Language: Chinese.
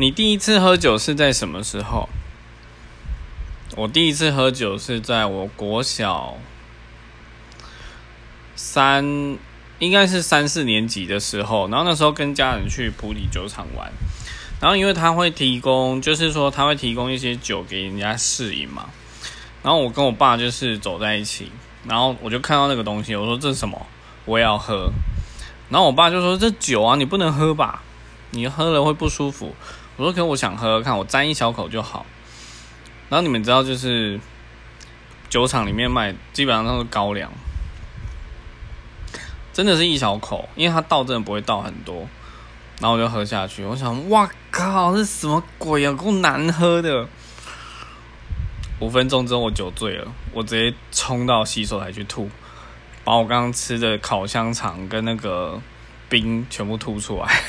你第一次喝酒是在什么时候？我第一次喝酒是在我国小三，应该是三四年级的时候，然后那时候跟家人去普里酒厂玩，然后因为他会提供，就是说他会提供一些酒给人家试饮嘛，然后我跟我爸就是走在一起，然后我就看到那个东西，我说这是什么？我也要喝，然后我爸就说这酒啊，你不能喝吧，你喝了会不舒服。我说可我想喝喝看，我沾一小口就好。然后你们知道，就是酒厂里面卖，基本上都是高粱，真的是一小口，因为它倒真的不会倒很多。然后我就喝下去，我想，哇靠，这什么鬼啊，够难喝的！五分钟之后我酒醉了，我直接冲到洗手台去吐，把我刚刚吃的烤香肠跟那个冰全部吐出来。